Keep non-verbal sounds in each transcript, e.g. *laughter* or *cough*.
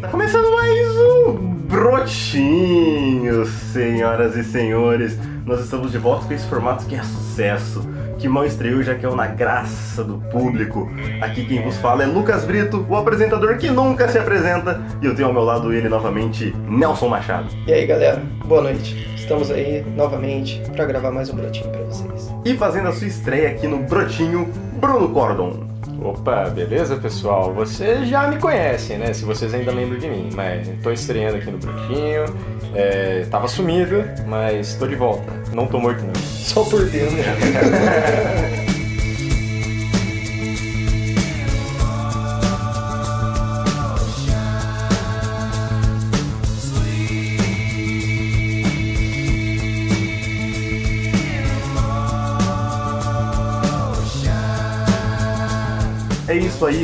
Tá começando mais um Brotinho, senhoras e senhores. Nós estamos de volta com esse formato que é sucesso, que mal estreou já que é na graça do público. Aqui quem vos fala é Lucas Brito, o apresentador que nunca se apresenta, e eu tenho ao meu lado ele novamente, Nelson Machado. E aí galera, boa noite. Estamos aí novamente para gravar mais um Brotinho para vocês. E fazendo a sua estreia aqui no Brotinho, Bruno Cordon. Opa, beleza pessoal? Vocês já me conhecem, né? Se vocês ainda lembram de mim, mas tô estreando aqui no Brutinho. É, tava sumido, mas tô de volta. Não tô morto não. Só por dentro. É *laughs*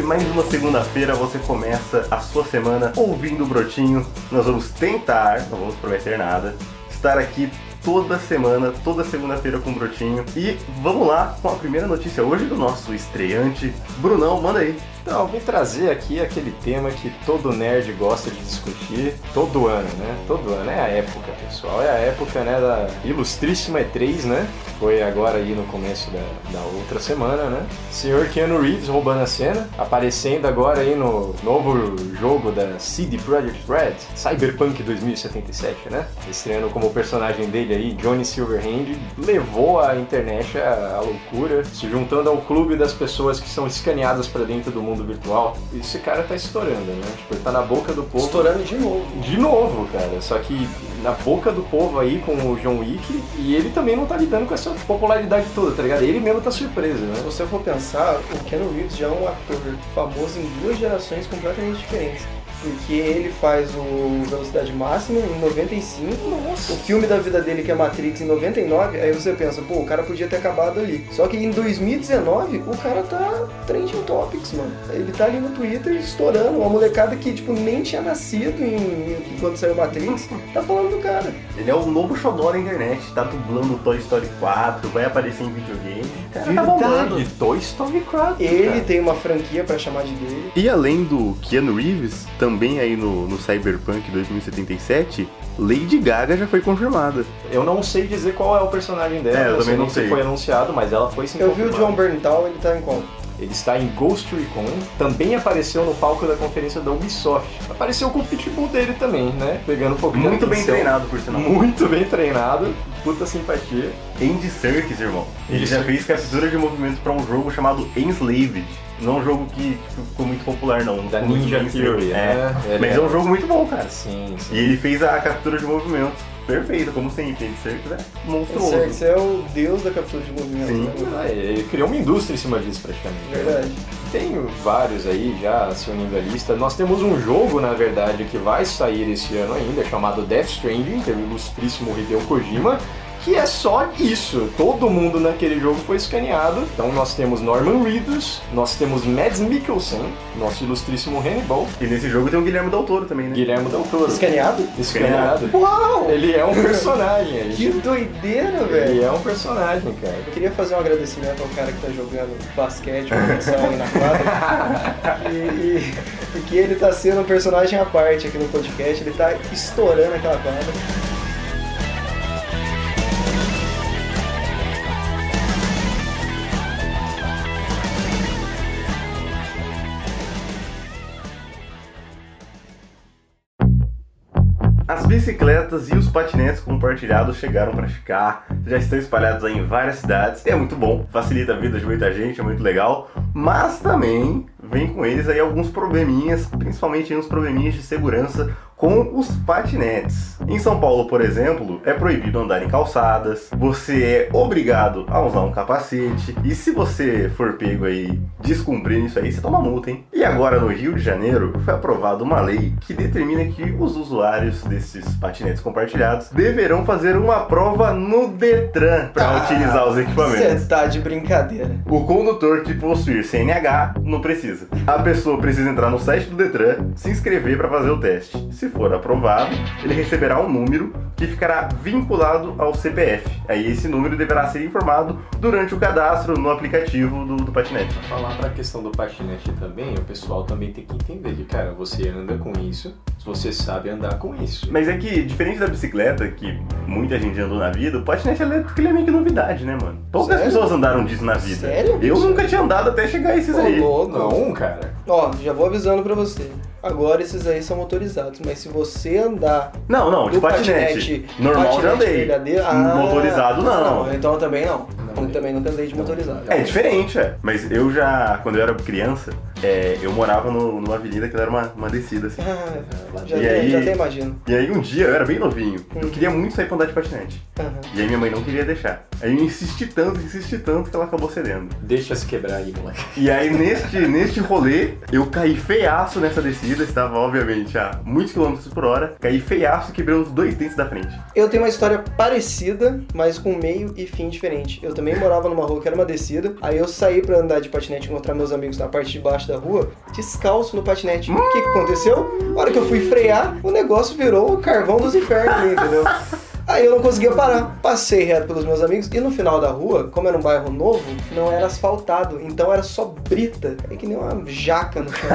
mais uma segunda-feira você começa a sua semana ouvindo o Brotinho. Nós vamos tentar, não vamos prometer nada, estar aqui toda semana, toda segunda-feira com o Brotinho. E vamos lá com a primeira notícia hoje do nosso estreante. Brunão, manda aí. Então, eu vim trazer aqui aquele tema que todo nerd gosta de discutir todo ano, né? Todo ano. É a época, pessoal. É a época, né, da ilustríssima E3, né? Foi agora aí no começo da, da outra semana, né? Senhor Keanu Reeves roubando a cena, aparecendo agora aí no novo jogo da CD Projekt Red, Cyberpunk 2077, né? Estreando como personagem dele aí, Johnny Silverhand, levou a internet à, loucura, se juntando ao clube das pessoas que são escaneadas para dentro do mundo virtual. Esse cara tá estourando, né? Tipo, ele tá na boca do povo. Estourando de novo. De novo, cara. Só que na boca do povo aí com o John Wick e ele também não tá lidando com essa popularidade toda, tá ligado? Ele mesmo tá surpreso, né? Se você for pensar, o Keanu Reeves já é um ator famoso em duas gerações completamente diferentes. Porque ele faz o Velocidade Máxima em 95, Nossa. o filme da vida dele que é Matrix em 99, aí você pensa, pô, o cara podia ter acabado ali. Só que em 2019, o cara tá trending topics, mano. Ele tá ali no Twitter estourando, uma molecada que, tipo, nem tinha nascido em, quando saiu Matrix, tá falando do cara. Ele é o novo xodó da internet, tá dublando Toy Story 4, vai aparecer em videogame. Cara tá bombando. Toy Story 4. Ele cara. tem uma franquia pra chamar de dele. E além do Keanu Reeves, também aí no, no Cyberpunk 2077, Lady Gaga já foi confirmada. Eu não sei dizer qual é o personagem dela, É, eu também não sei. se foi anunciado, mas ela foi sim Eu vi o confirmada. John Berntal, ele tá em como? Ele está em Ghost Recon, também apareceu no palco da conferência da Ubisoft. Apareceu com o pitbull dele também, né? Pegando um pouco de Muito bem treinado, por sinal. Muito bem treinado, puta simpatia. Andy Serkis, irmão. Ele Isso. já fez captura de movimentos pra um jogo chamado Enslaved. Não é um jogo que ficou muito popular, não. Da Ninja. Theory, é. né? Ele Mas é um jogo muito bom, cara. Sim, sim. E ele fez a captura de movimentos. Perfeito, como sempre. Andy Serkis é monstruoso. Esse é o deus da captura de movimento. Sim. Né? Ah, Ele criou uma indústria em cima disso, praticamente. Verdade. Tem vários aí já se unindo à lista. Nós temos um jogo, na verdade, que vai sair esse ano ainda, chamado Death Stranding, do ilustríssimo Hideo Kojima, que é só isso. Todo mundo naquele jogo foi escaneado. Então nós temos Norman Reedus, nós temos Mads Mikkelsen, nosso ilustríssimo Hannibal, E nesse jogo tem o Guilherme Del Toro também, né? Guilherme Del Toro. Escaneado? Escaneado. Uau! Ele é um personagem, a Que gente- doideira, Ele velho. é um personagem, cara. Eu queria fazer um agradecimento ao cara que tá jogando basquete, competição aí na quadra. *laughs* E, e, porque ele tá sendo um personagem à parte aqui no podcast, ele tá estourando aquela quadra. Bicicletas e os patinetes compartilhados chegaram para ficar, já estão espalhados em várias cidades, é muito bom, facilita a vida de muita gente, é muito legal, mas também vem com eles aí alguns probleminhas, principalmente uns probleminhas de segurança com os patinetes. Em São Paulo, por exemplo, é proibido andar em calçadas, você é obrigado a usar um capacete, e se você for pego aí descumprindo isso aí, você toma multa, hein? E agora no Rio de Janeiro foi aprovada uma lei que determina que os usuários desses patinetes compartilhados deverão fazer uma prova no Detran para utilizar os equipamentos. Você tá de brincadeira. O condutor que possuir CNH não precisa. A pessoa precisa entrar no site do Detran, se inscrever para fazer o teste. Se se for aprovado, ele receberá um número que ficará vinculado ao CPF. Aí esse número deverá ser informado durante o cadastro no aplicativo do, do patinete. Falar pra questão do patinete também, o pessoal também tem que entender que, cara, você anda com isso, você sabe andar com isso. Mas é que, diferente da bicicleta, que muita gente andou na vida, o patinete elétrico ele é meio que novidade, né, mano? Poucas Sério? pessoas andaram disso na vida. Sério? Eu nunca tinha andado até chegar esses Ô, aí. louco. Não, cara. Ó, já vou avisando pra você. Agora esses aí são motorizados, mas se você andar Não, não, de do patinete. Normal já patinete andei. verdadeiro, ah, Motorizado não. Então eu também não. Não. Eu também nunca andei de motorizado. É diferente, é. Mas eu já, quando eu era criança, é, eu morava no- numa avenida que era uma, uma descida, assim. Ah, lá já, E até, aí? já até imagino. E aí um dia, eu era bem novinho, eu Hum. queria muito sair pra andar de patinete. Aham. E aí minha mãe não queria deixar. Aí eu insisti tanto, insisti tanto que ela acabou cedendo. Deixa se quebrar aí, moleque. E aí neste, *laughs* neste rolê, eu caí feiaço nessa descida, estava obviamente a muitos quilômetros por hora, caí feiaço e quebrei os dois dentes da frente. Eu tenho uma história parecida, mas com meio e fim diferente. Eu também morava numa rua que era uma descida. Aí eu saí pra andar de patinete e encontrar meus amigos na parte de baixo da rua, descalço no patinete. O que, aconteceu? Na hora que eu fui frear, o negócio virou o carvão dos infernos entendeu? Aí eu não conseguia parar. Passei reto pelos meus amigos e no final da rua, como era um bairro novo, não era asfaltado, então era só brita. É que nem uma jaca no chão.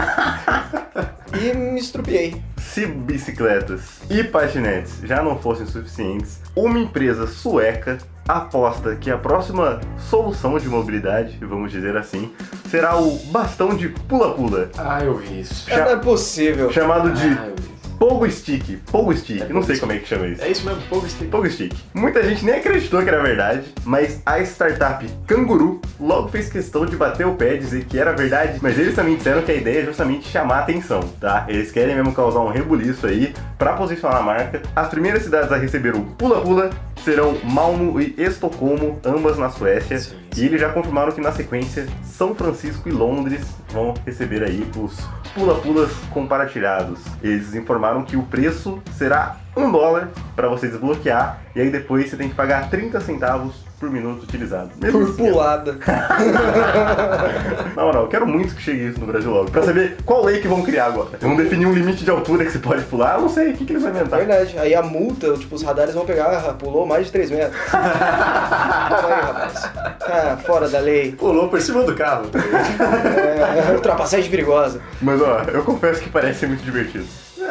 E me estrupiei. Se bicicletas e patinetes já não fossem suficientes, uma empresa sueca aposta que a próxima solução de mobilidade, vamos dizer assim, será o bastão de pula-pula, Ah, eu vi isso. Já- Não é possível. chamado de Ah, eu vi isso. Pogo Stick. Pogo Stick, não sei como é que chama isso. É isso mesmo, pouco stick. Pogo Stick. Muita gente nem acreditou que era verdade, mas a startup Canguru logo fez questão de bater o pé e dizer que era verdade, mas eles também disseram que a ideia é justamente chamar a atenção, tá? Eles querem mesmo causar um rebuliço aí pra posicionar a marca. As primeiras cidades a receber o Pula Pula serão Malmo e Estocolmo, ambas na Suécia. Sim, E sim. eles já confirmaram que na sequência São Francisco e Londres vão receber aí os pula-pulas compartilhados. Eles informaram que o preço será um dólar para você desbloquear e aí depois você tem que pagar 30 centavos por minuto utilizado. Mesmo Por pulada. *laughs* Na moral, eu quero muito que chegue isso no Brasil logo. Pra saber qual lei que vão criar agora. Vão definir um limite de altura que você pode pular? Eu não sei, o que, que eles vão inventar? Verdade. Aí a multa, tipo, os radares vão pegar, ah, pulou mais de 3 metros. *laughs* Calma aí, rapaz. Ah, fora da lei. Pulou por cima do carro. É, ultrapassagem perigosa. Mas ó, eu confesso que parece ser muito divertido.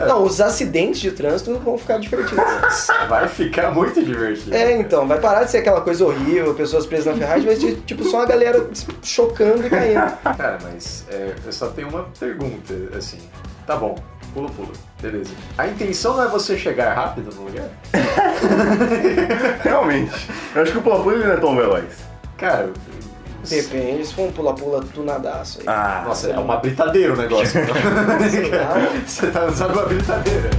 Não, os acidentes de trânsito vão ficar divertidos. *laughs* Vai ficar muito divertido. É, então, vai parar de ser aquela coisa horrível, pessoas presas na ferragem, vai ser tipo só uma galera chocando e caindo. Cara, mas é, eu só tenho uma pergunta, assim. Tá bom, pula, pula. Beleza. A intenção não é você chegar rápido no lugar? *laughs* Realmente. Eu acho que o pula-pula ele não é tão veloz. Cara, Depende, se for um pula-pula tunadaço aí. Ah, nossa, é uma britadeira o negócio. *laughs* *laughs* Você tá usando uma britadeira.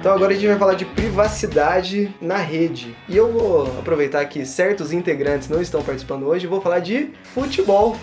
Então agora a gente vai falar de privacidade na rede. E eu vou aproveitar que certos integrantes não estão participando hoje e vou falar de futebol.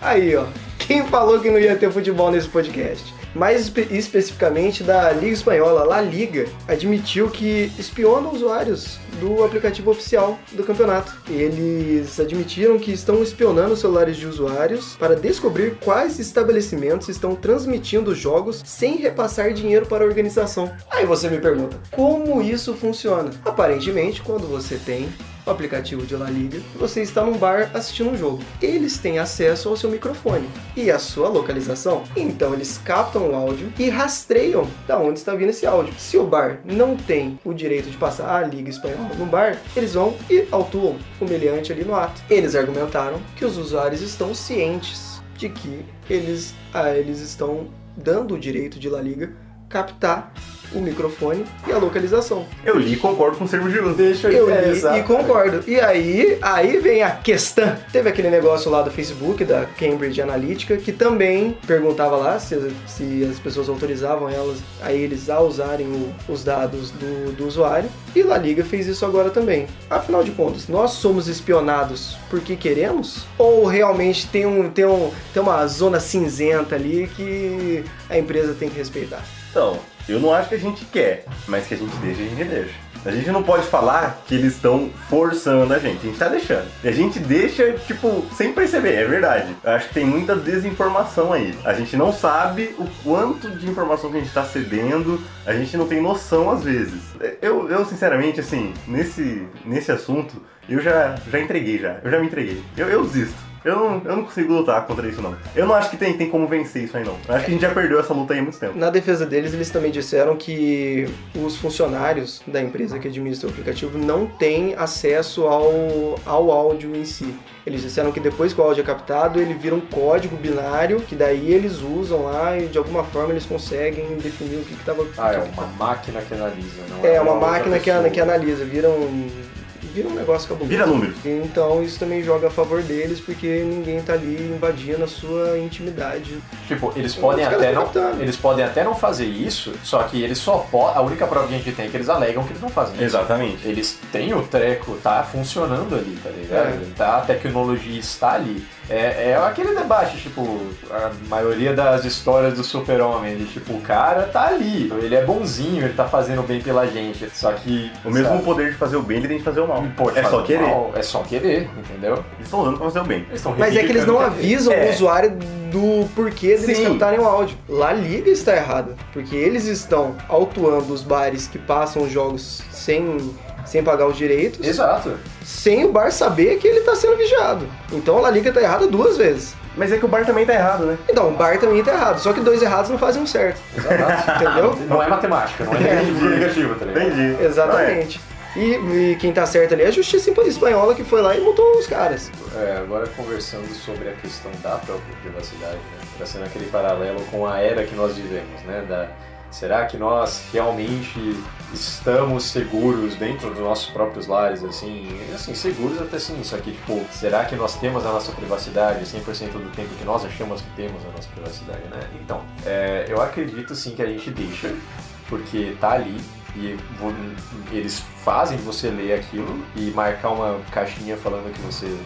Aí, ó. Quem falou que não ia ter futebol nesse podcast? Mais espe- especificamente da Liga Espanhola, La Liga, admitiu que espiona usuários do aplicativo oficial do campeonato. Eles admitiram que estão espionando celulares de usuários para descobrir quais estabelecimentos estão transmitindo jogos sem repassar dinheiro para a organização. Aí você me pergunta, como isso funciona? Aparentemente, quando você tem o aplicativo de La Liga, você está num bar assistindo um jogo. Eles têm acesso ao seu microfone e à sua localização. Então eles captam o áudio e rastreiam da onde está vindo esse áudio. Se o bar não tem o direito de passar a Liga Espanhola no bar, eles vão e autuam o ali no ato. Eles argumentaram que os usuários estão cientes de que eles, ah, eles estão dando o direito de La Liga captar o microfone e a localização. eu li e concordo com o Servo Giroud. Deixa Eu é, li e concordo. E aí, aí vem a questão. Teve aquele negócio lá do Facebook, da Cambridge Analytica, que também perguntava lá se, se as pessoas autorizavam elas a eles a usarem o- os dados do, do usuário. E La Liga fez isso agora também. Afinal de contas, nós somos espionados porque queremos? Ou realmente tem, um, tem, um, tem uma zona cinzenta ali que a empresa tem que respeitar? Então, eu não acho que a gente quer, mas que a gente deixa, a gente deixa. A gente não pode falar que eles estão forçando a gente, a gente tá deixando. E a gente deixa, tipo, sem perceber, é verdade. Eu acho que tem muita desinformação aí. A gente não sabe o quanto de informação que a gente tá cedendo, a gente não tem noção às vezes. Eu, eu sinceramente, assim, nesse, nesse assunto, eu já, já entreguei já. Eu já me entreguei. Eu, eu desisto. Eu não, eu não consigo lutar contra isso, não. Eu não acho que tem, tem como vencer isso aí, não. Eu acho que a gente já perdeu essa luta aí há muito tempo. Na defesa deles, eles também disseram que os funcionários da empresa que administra o aplicativo não têm acesso ao, ao áudio em si. Eles disseram que depois que o áudio é captado, ele vira um código binário, que daí eles usam lá e de alguma forma eles conseguem definir o que estava. Ah, é uma máquina que analisa, não É, uma outra máquina que, que analisa, vira um. Vira um negócio cabuloso. Vira números. Então isso também joga a favor deles, porque ninguém tá ali invadindo a sua intimidade. Tipo, eles podem até não, captando. eles podem até não fazer isso, só que eles só podem. A única prova que a gente tem é que eles alegam que eles não fazem isso. Exatamente. Eles têm o treco, tá funcionando ali, tá ligado? É. Tá, a tecnologia está ali. É, é aquele debate, tipo, a maioria das histórias do super-homem, tipo, o cara tá ali, ele é bonzinho, ele tá fazendo bem pela gente, só que... O mesmo sabe, poder de fazer o bem, ele tem de fazer o mal. Pode é fazer só querer. mal, é só querer, entendeu? Eles estão usando pra fazer o bem. Mas é que eles não avisam É. o usuário do porquê deles Sim. captarem o áudio. La Liga está errada, porque eles estão autuando os bares que passam os jogos sem, sem pagar os direitos, Exato. sem o bar saber que ele está sendo vigiado. Então a La Liga está errada duas vezes. Mas é que o bar também tá errado, né? Então, o bar também está errado, só que dois errados não fazem um certo, Exato. *laughs* entendeu? Não é matemática, não é negativo, negativo, tá ligado? Entendi. Exatamente. E, e quem tá certo ali é a Justiça Espanhola que foi lá e multou os caras. É, agora conversando sobre a questão da própria privacidade, né? Traçando aquele paralelo com a era que nós vivemos, né? Da, será que nós realmente estamos seguros dentro dos nossos próprios lares, assim? Assim, seguros até sim, só que, tipo, será que nós temos a nossa privacidade 100% do tempo que nós achamos que temos a nossa privacidade, né? Então, é, eu acredito sim que a gente deixa, porque tá ali, e eles fazem você ler aquilo e marcar uma caixinha falando que você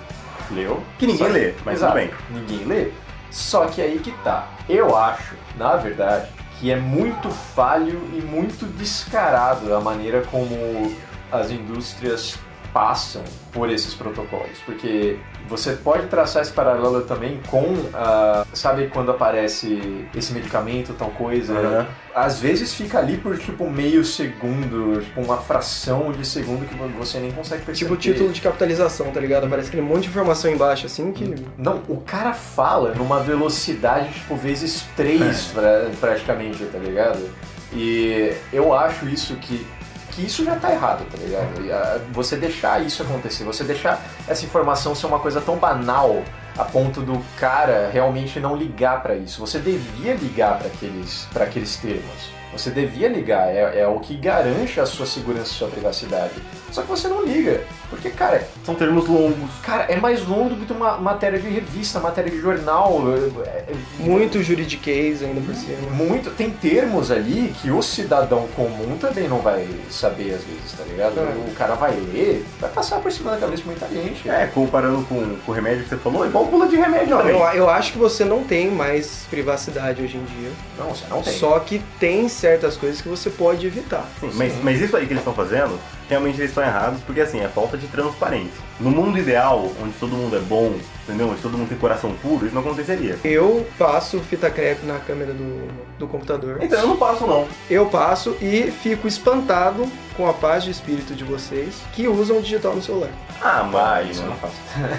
leu. Que ninguém lê, mas Exato, tudo bem. Ninguém lê. Só que aí que tá. Eu acho, na verdade, que é muito falho e muito descarado a maneira como as indústrias passam por esses protocolos, porque você pode traçar esse paralelo também com, ah, sabe quando aparece esse medicamento, tal coisa, Aham. às vezes fica ali por tipo meio segundo, tipo uma fração de segundo que você nem consegue perceber. Tipo o título de capitalização, tá ligado? Aparece aquele monte de informação embaixo, assim, que... Não, o cara fala numa velocidade tipo vezes 3 pra, praticamente, tá ligado? E eu acho isso que que isso já tá errado, tá ligado? Ah, você deixar isso acontecer, você deixar essa informação ser uma coisa tão banal a ponto do cara realmente não ligar pra isso. Você devia ligar pra aqueles, aqueles termos. Você devia ligar, é, é o que garante a sua segurança e sua privacidade. Só que você não liga, porque, cara, São termos longos. Cara, é mais longo do que uma matéria de revista, matéria de jornal. é- é- Muito juridiquês ainda por cima. Muito. Tem termos ali que o cidadão comum também não vai saber às vezes, tá ligado? É. O cara vai ler, vai passar por cima da cabeça de muita gente. É, comparando com, com o remédio que você falou, é igual pula de remédio Não, também. eu, eu acho que você não tem mais privacidade hoje em dia. Não, você não tem. Só que tem certas coisas que você pode evitar. Sim, mas, mas isso aí que eles estão fazendo, realmente eles estão errados, porque assim, é falta de transparência. No mundo ideal, onde todo mundo é bom, entendeu? Onde todo mundo tem coração puro, isso não aconteceria. Eu passo fita crepe na câmera do, do computador. Então eu não passo não. Eu passo e fico espantado com a paz de espírito de vocês que usam o digital no celular. Ah, Ah, mas isso eu não faço.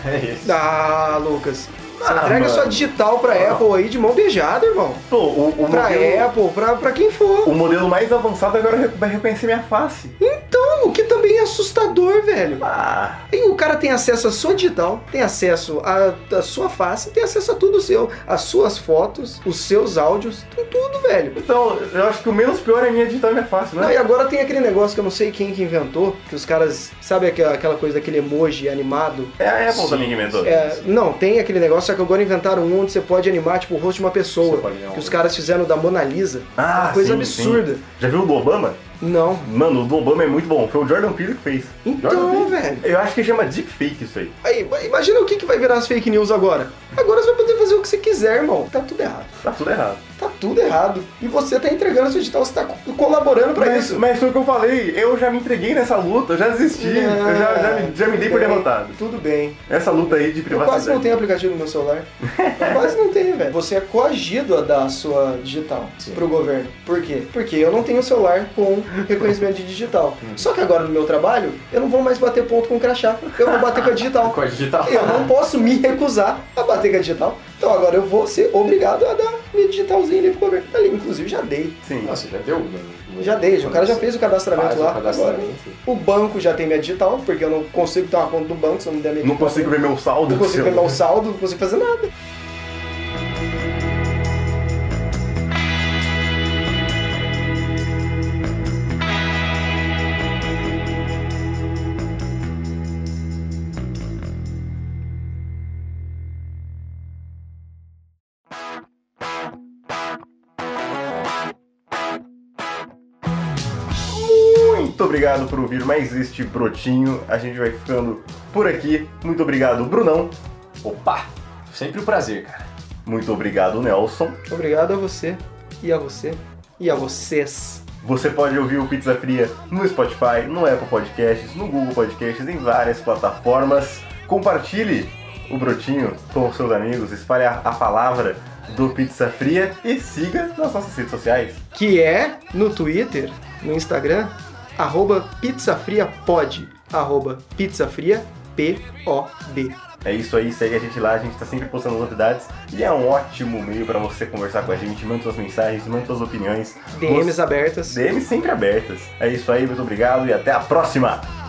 é *laughs* isso. Ah, Lucas. Você Ah, entrega mano. sua digital pra Não. Apple aí de mão beijada, irmão. Pô, o, o Pra modelo, Apple, pra, pra quem for. o modelo mais avançado agora vai reconhecer minha face. Então, assustador, velho. Ah, E o cara tem acesso à sua digital, tem acesso à, à sua face, tem acesso a tudo seu, as suas fotos, os seus áudios, tem tudo, velho. então eu acho que o menos pior é minha digital e minha face, Não, não e agora tem aquele negócio que eu não sei quem que inventou, que os caras, sabe aquela, aquela coisa daquele emoji animado? É a Apple Sim, também que inventou. É, não, tem aquele negócio, só que agora inventaram um onde você pode animar tipo o rosto de uma pessoa. Que os caras fizeram da Mona Lisa. Ah, uma coisa sim, absurda. sim. Já viu o do Obama? Não. Mano, o do Obama é muito bom. Foi o Jordan Peele que fez. Então, velho. Eu acho que chama deepfake isso aí. Aí, imagina o que, que vai virar as fake news agora. Agora você vai poder fazer o que você quiser, irmão. Tá tudo errado. Tá tudo errado. Tá tudo errado. E você tá entregando seu digital, você tá co- colaborando pra Mas, isso. mas foi o que eu falei, eu já me entreguei nessa luta, eu já desisti, eu já, já, me, já me dei por bem, derrotado. Tudo bem. Essa luta aí de Eu privacidade. quase não tenho aplicativo no meu celular. *laughs* Eu quase não tenho, velho. Você é coagido a dar a sua digital Sim. pro governo. Por quê? Porque eu não tenho celular com reconhecimento de digital. Hum. Só que agora no meu trabalho, eu não vou mais bater ponto com crachá. Eu vou bater com a digital. Com a digital. Eu não posso me recusar a bater com a digital. Então agora eu vou ser obrigado a dar minha digitalzinha ali pro governo. Ali, inclusive, já dei. Sim. Nossa, já deu? Já dei, o cara já fez o cadastramento Faz o lá. cadastramento. O banco já tem minha digital, porque eu não consigo ter uma conta do banco se eu não der minha Não digital. consigo ver meu saldo. Não consigo ver meu saldo, não consigo fazer nada. Muito obrigado por ouvir mais este brotinho. A gente vai ficando por aqui. Muito obrigado, Brunão. Opa! Sempre um prazer, cara. Muito obrigado, Nelson. Obrigado a você, e a você, e a vocês. Você pode ouvir o Pizza Fria no Spotify, no Apple Podcasts, no Google Podcasts, em várias plataformas. Compartilhe o brotinho com seus amigos, espalhe a palavra do Pizza Fria e siga nas nossas redes sociais. Que é no Twitter, no Instagram, arroba pizzafriapod, arroba pizzafria, P-O-D. É isso aí, segue a gente lá, a gente tá sempre postando novidades e é um ótimo meio para você conversar com a gente, manda suas mensagens, manda suas opiniões. DMs abertas. DMs sempre abertas. É isso aí, muito obrigado e até a próxima!